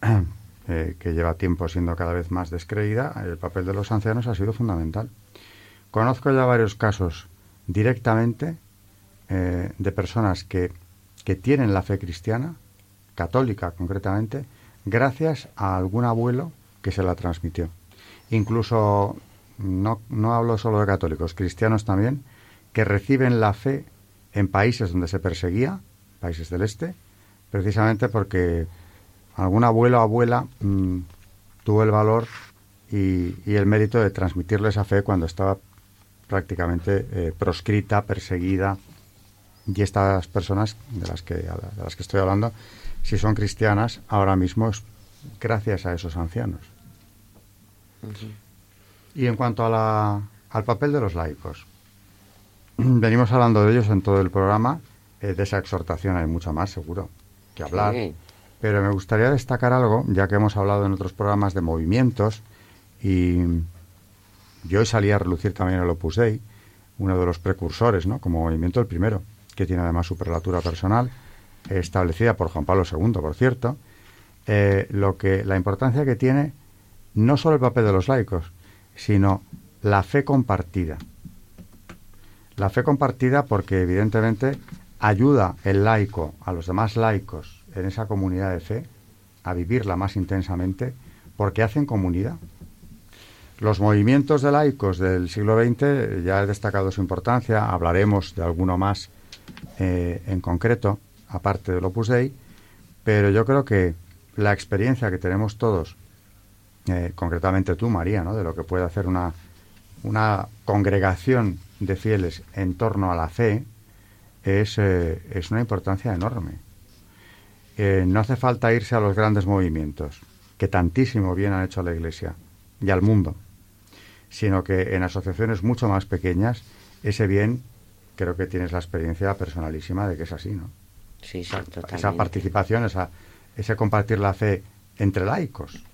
eh, que lleva tiempo siendo cada vez más descreída, el papel de los ancianos ha sido fundamental. Conozco ya varios casos directamente eh, de personas que, que tienen la fe cristiana, católica concretamente, gracias a algún abuelo que se la transmitió. Incluso, no, no hablo solo de católicos, cristianos también, que reciben la fe en países donde se perseguía, países del este, precisamente porque algún abuelo o abuela mm, tuvo el valor y, el mérito de transmitirle esa fe cuando estaba prácticamente eh, proscrita, perseguida Y estas personas de las que, de las que estoy hablando, si son cristianas, ahora mismo es gracias a esos ancianos. Y en cuanto a la, al papel de los laicos, venimos hablando de ellos en todo el programa, eh, de esa exhortación hay mucho más, seguro, que hablar. Pero me gustaría destacar algo, ya que hemos hablado en otros programas de movimientos, y yo hoy salí a relucir también el Opus Dei, uno de los precursores, ¿no? Como movimiento el primero, que tiene además su prelatura personal, establecida por Juan Pablo II, por cierto, eh, lo que, la importancia que tiene no solo el papel de los laicos, sino la fe compartida. La fe compartida porque evidentemente ayuda el laico a los demás laicos en esa comunidad de fe a vivirla más intensamente porque hacen comunidad. Los movimientos de laicos del siglo XX ya he destacado su importancia, hablaremos de alguno más eh, en concreto, aparte del Opus Dei, pero yo creo que la experiencia que tenemos todos, eh, concretamente tú, María, ¿no? de lo que puede hacer una, una congregación de fieles en torno a la fe, es, eh, es una importancia enorme. no hace falta irse a los grandes movimientos, que tantísimo bien han hecho a la Iglesia y al mundo sino que en asociaciones mucho más pequeñas ese bien creo que tienes la experiencia personalísima de que es así, ¿no? Sí, sí, Esa participación, esa, ese compartir la fe entre laicos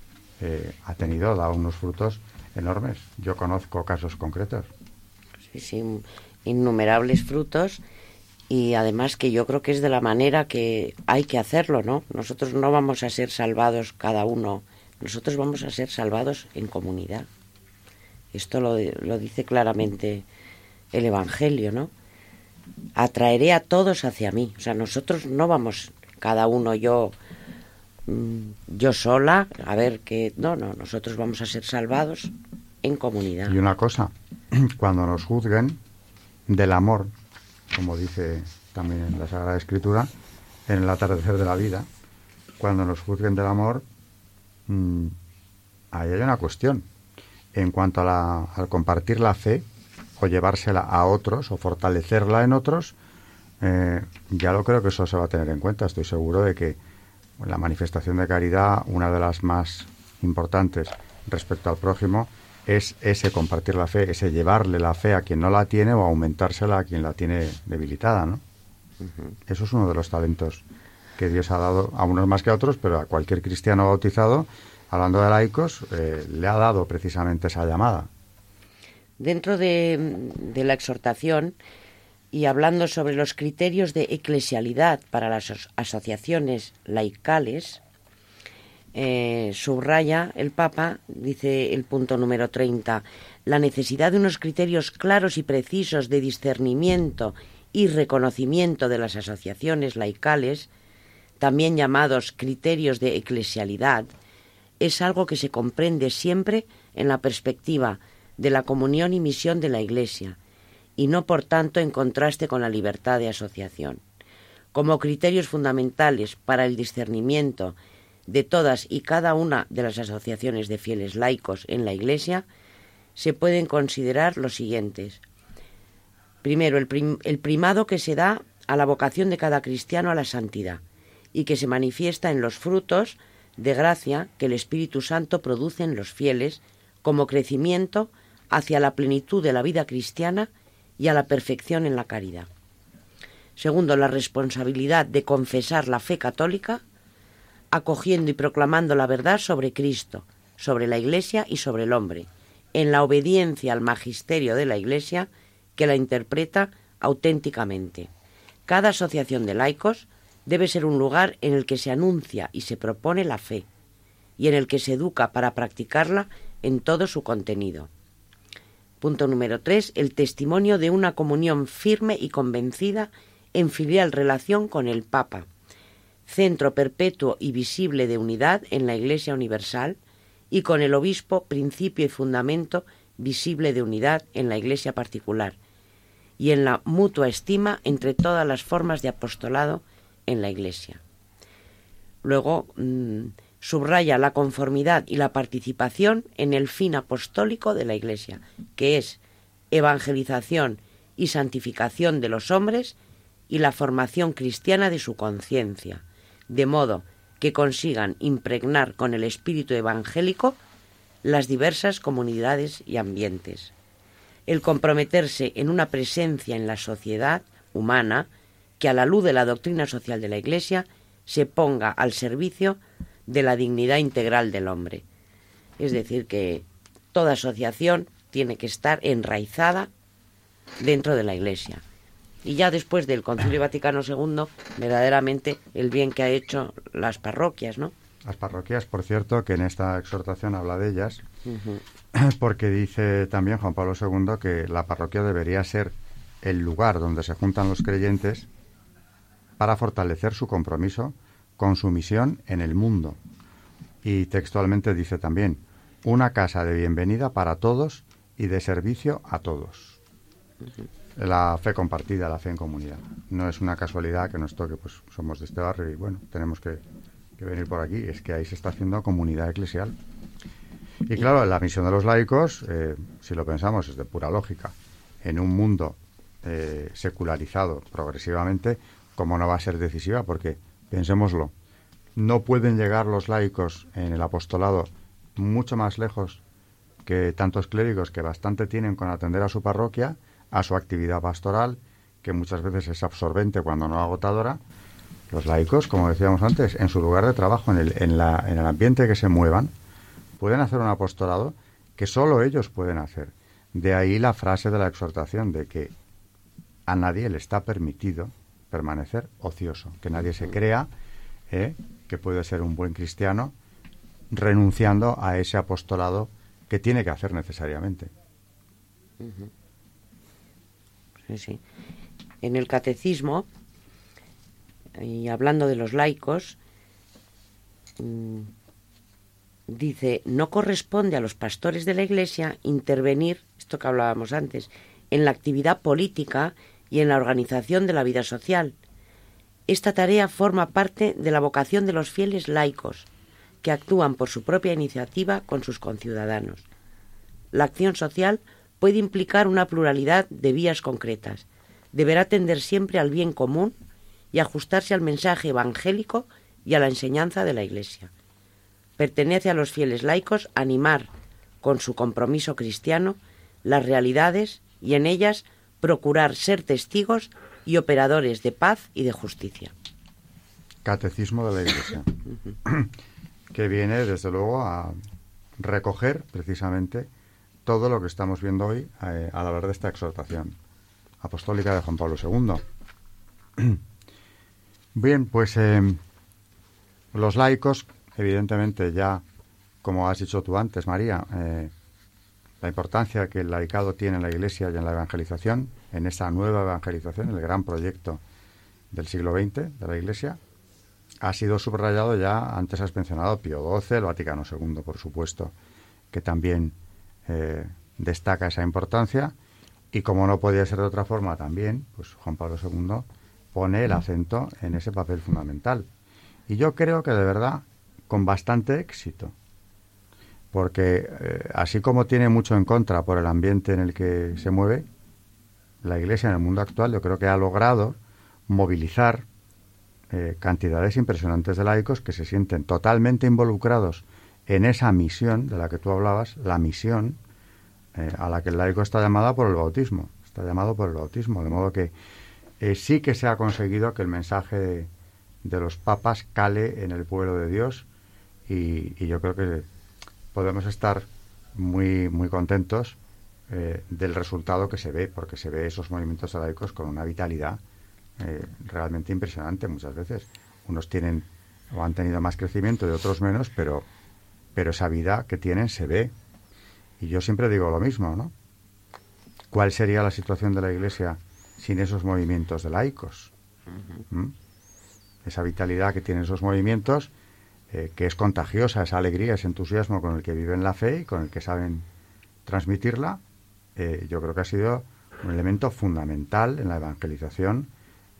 eh, ha tenido, dado unos frutos enormes. Yo conozco casos concretos. Sí, innumerables frutos y además que yo creo que es de la manera que hay que hacerlo, ¿no? Nosotros no vamos a ser salvados cada uno, nosotros vamos a ser salvados en comunidad. Esto lo, dice claramente el Evangelio, ¿no? Atraeré a todos hacia mí. O sea, nosotros no vamos, cada uno, yo, mm, yo sola, a ver qué... No, no, nosotros vamos a ser salvados en comunidad. Y una cosa, cuando nos juzguen del amor, como dice también en la Sagrada Escritura, en el atardecer de la vida, cuando nos juzguen del amor, mm, ahí hay una cuestión en cuanto a al compartir la fe o llevársela a otros o fortalecerla en otros, eh, ya lo creo que eso se va a tener en cuenta. Estoy seguro de que la manifestación de caridad, una de las más importantes respecto al prójimo, es ese compartir la fe, ese llevarle la fe a quien no la tiene o aumentársela a quien la tiene debilitada, ¿no? Eso es uno de los talentos que Dios ha dado a unos más que a otros, pero a cualquier cristiano bautizado hablando de laicos, eh, le ha dado precisamente esa llamada. Dentro de, la exhortación y hablando sobre los criterios de eclesialidad para las asociaciones laicales, eh, subraya el Papa, dice el punto número 30, la necesidad de unos criterios claros y precisos de discernimiento y reconocimiento de las asociaciones laicales, también llamados criterios de eclesialidad, es algo que se comprende siempre en la perspectiva de la comunión y misión de la Iglesia, y no por tanto en contraste con la libertad de asociación. Como criterios fundamentales para el discernimiento de todas y cada una de las asociaciones de fieles laicos en la Iglesia, se pueden considerar los siguientes. Primero, el, primado que se da a la vocación de cada cristiano a la santidad y que se manifiesta en los frutos de gracia que el Espíritu Santo produce en los fieles como crecimiento hacia la plenitud de la vida cristiana y a la perfección en la caridad. Segundo, la responsabilidad de confesar la fe católica, acogiendo y proclamando la verdad sobre Cristo, sobre la Iglesia y sobre el hombre, en la obediencia al magisterio de la Iglesia que la interpreta auténticamente. Cada asociación de laicos debe ser un lugar en el que se anuncia y se propone la fe, y en el que se educa para practicarla en todo su contenido. Punto número 3. El testimonio de una comunión firme y convencida en filial relación con el Papa, centro perpetuo y visible de unidad en la Iglesia Universal, y con el Obispo, principio y fundamento visible de unidad en la Iglesia particular, y en la mutua estima entre todas las formas de apostolado en la Iglesia. Luego mm, subraya la conformidad y la participación en el fin apostólico de la Iglesia, que es evangelización y santificación de los hombres y la formación cristiana de su conciencia, de modo que consigan impregnar con el espíritu evangélico las diversas comunidades y ambientes. El comprometerse en una presencia en la sociedad humana que a la luz de la doctrina social de la Iglesia se ponga al servicio de la dignidad integral del hombre. Es decir, que toda asociación tiene que estar enraizada dentro de la Iglesia. Y ya después del Concilio Vaticano II, verdaderamente el bien que ha hecho las parroquias, ¿no? Las parroquias, por cierto, que en esta exhortación habla de ellas, porque dice también Juan Pablo II que la parroquia debería ser el lugar donde se juntan los creyentes para fortalecer su compromiso con su misión en el mundo. Y textualmente dice también, una casa de bienvenida para todos y de servicio a todos. La fe compartida, la fe en comunidad. No es una casualidad que nos toque, pues somos de este barrio y bueno, tenemos que, venir por aquí. Es que ahí se está haciendo comunidad eclesial. Y claro, la misión de los laicos, eh, si lo pensamos, es de pura lógica. En un mundo eh, secularizado progresivamente, ¿cómo no va a ser decisiva? Porque, pensémoslo, no pueden llegar los laicos en el apostolado mucho más lejos que tantos clérigos que bastante tienen con atender a su parroquia, a su actividad pastoral, que muchas veces es absorbente cuando no agotadora. Los laicos, como decíamos antes, en su lugar de trabajo, en el, en, la, en el ambiente que se muevan, pueden hacer un apostolado que solo ellos pueden hacer. De ahí la frase de la exhortación de que a nadie le está permitido permanecer ocioso, que nadie se crea eh, que puede ser un buen cristiano renunciando a ese apostolado que tiene que hacer necesariamente. En el catecismo, y hablando de los laicos, mm, dice, no corresponde a los pastores de la Iglesia intervenir, esto que hablábamos antes, en la actividad política y en la organización de la vida social. Esta tarea forma parte de la vocación de los fieles laicos, que actúan por su propia iniciativa con sus conciudadanos. La acción social puede implicar una pluralidad de vías concretas. Deberá tender siempre al bien común y ajustarse al mensaje evangélico y a la enseñanza de la Iglesia. Pertenece a los fieles laicos animar, con su compromiso cristiano, las realidades y en ellas procurar ser testigos y operadores de paz y de justicia. Catecismo de la Iglesia. que viene desde luego a recoger precisamente todo lo que estamos viendo hoy eh, a la hora de esta exhortación apostólica de Juan Pablo II. Bien, pues eh, los laicos, evidentemente ya, como has dicho tú antes, María, eh, la importancia que el laicado tiene en la Iglesia y en la evangelización, en esa nueva evangelización, el gran proyecto del siglo XX de la Iglesia, ha sido subrayado ya, antes has mencionado Pío XII, el Vaticano II, por supuesto, que también eh, destaca esa importancia. Y como no podía ser de otra forma, también, pues Juan Pablo II pone el acento en ese papel fundamental. Y yo creo que de verdad, con bastante éxito. Porque eh, así como tiene mucho en contra por el ambiente en el que se mueve, la Iglesia en el mundo actual yo creo que ha logrado movilizar eh, cantidades impresionantes de laicos que se sienten totalmente involucrados en esa misión de la que tú hablabas, la misión eh, a la que el laico está llamado por el bautismo, está llamado por el bautismo, de modo que eh, sí que se ha conseguido que el mensaje de, los papas cale en el pueblo de Dios y, yo creo que podemos estar muy, muy contentos del resultado que se ve, porque se ve esos movimientos laicos con una vitalidad eh, realmente impresionante muchas veces. Unos tienen o han tenido más crecimiento y otros menos, pero, pero esa vida que tienen se ve. Y yo siempre digo lo mismo, ¿no? ¿Cuál sería la situación de la Iglesia sin esos movimientos de laicos? ¿Mm? Esa vitalidad que tienen esos movimientos, eh, que es contagiosa, esa alegría, ese entusiasmo con el que viven la fe y con el que saben transmitirla, eh, yo creo que ha sido un elemento fundamental en la evangelización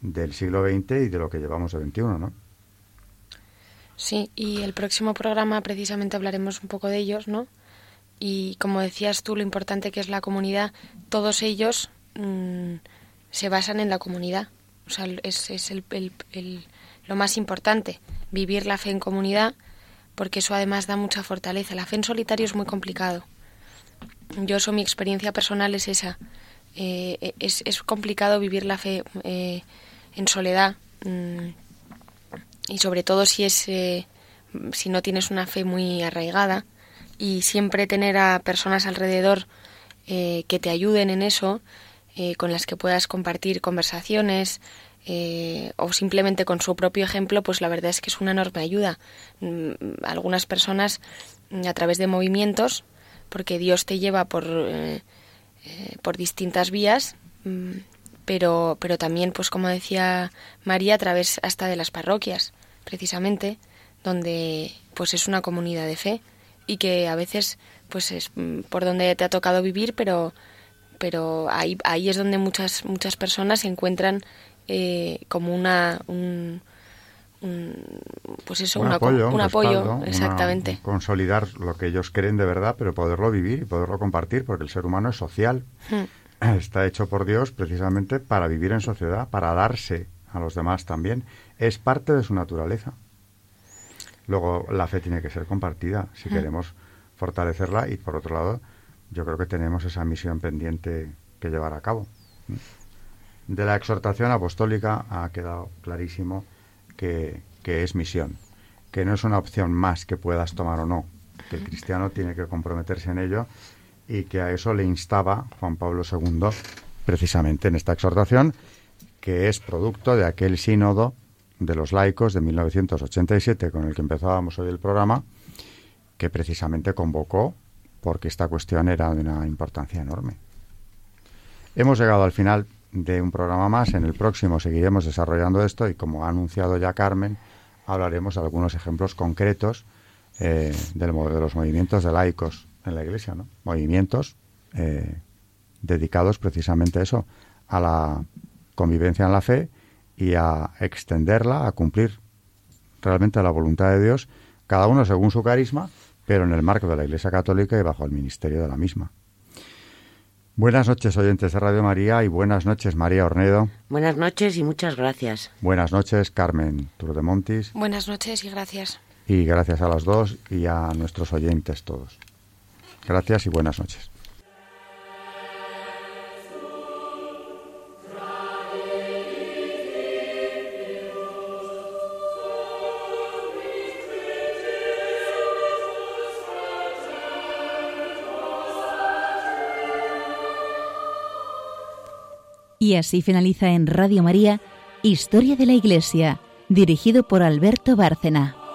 del siglo XX y de lo que llevamos de XXI, ¿no? Sí, y el próximo programa precisamente hablaremos un poco de ellos, ¿no? Y como decías tú, lo importante que es la comunidad, todos ellos mm, se basan en la comunidad. O sea, es, es el, lo más importante, vivir la fe en comunidad, porque eso además da mucha fortaleza. La fe en solitario es muy complicado. Yo eso, mi experiencia personal es esa. Eh, es, es, complicado vivir la fe eh, en soledad mm, y sobre todo si es eh, si no tienes una fe muy arraigada y siempre tener a personas alrededor que te ayuden en eso con las que puedas compartir conversaciones o simplemente con su propio ejemplo pues la verdad es que es una enorme ayuda. Mm, algunas personas a través de movimientos porque Dios te lleva por, eh, eh, por distintas vías, mm, pero, pero también, pues como decía María, a través hasta de las parroquias, precisamente, donde pues es una comunidad de fe y que a veces pues es mm, por donde te ha tocado vivir, pero pero ahí, ahí es donde muchas muchas personas se encuentran eh, como una un, pues eso, un apoyo, un, apoyo exactamente. consolidar lo que ellos creen de verdad, pero poderlo vivir y poderlo compartir, porque el ser humano es social. Hmm. Está hecho por Dios precisamente para vivir en sociedad, para darse a los demás también. Es parte de su naturaleza. Luego, la fe tiene que ser compartida si queremos fortalecerla y, por otro lado, yo creo que tenemos esa misión pendiente que llevar a cabo. De la exhortación apostólica ha quedado clarísimo que, es misión, que no es una opción más que puedas tomar o no, que el cristiano tiene que comprometerse en ello y que a eso le instaba Juan Pablo II precisamente en esta exhortación, que es producto de aquel sínodo de los laicos de 1987 con el que empezábamos hoy el programa, que precisamente convocó porque esta cuestión era de una importancia enorme. Hemos llegado al final de un programa más. En el próximo seguiremos desarrollando esto y, como ha anunciado ya Carmen, hablaremos de algunos ejemplos concretos eh, de los movimientos de laicos en la Iglesia, ¿no? Movimientos eh, dedicados precisamente a eso, a la convivencia en la fe y a extenderla, a cumplir realmente la voluntad de Dios, cada uno según su carisma, pero en el marco de la Iglesia Católica y bajo el ministerio de la misma. Buenas noches, oyentes de Radio María, y buenas noches, María Ornedo. Buenas noches y muchas gracias. Buenas noches, Carmen Turdemontis. Buenas noches y gracias. Y gracias a las dos y a nuestros oyentes todos. Gracias y buenas noches. Y así finaliza en Radio María Historia de la Iglesia, dirigido por Alberto Bárcena.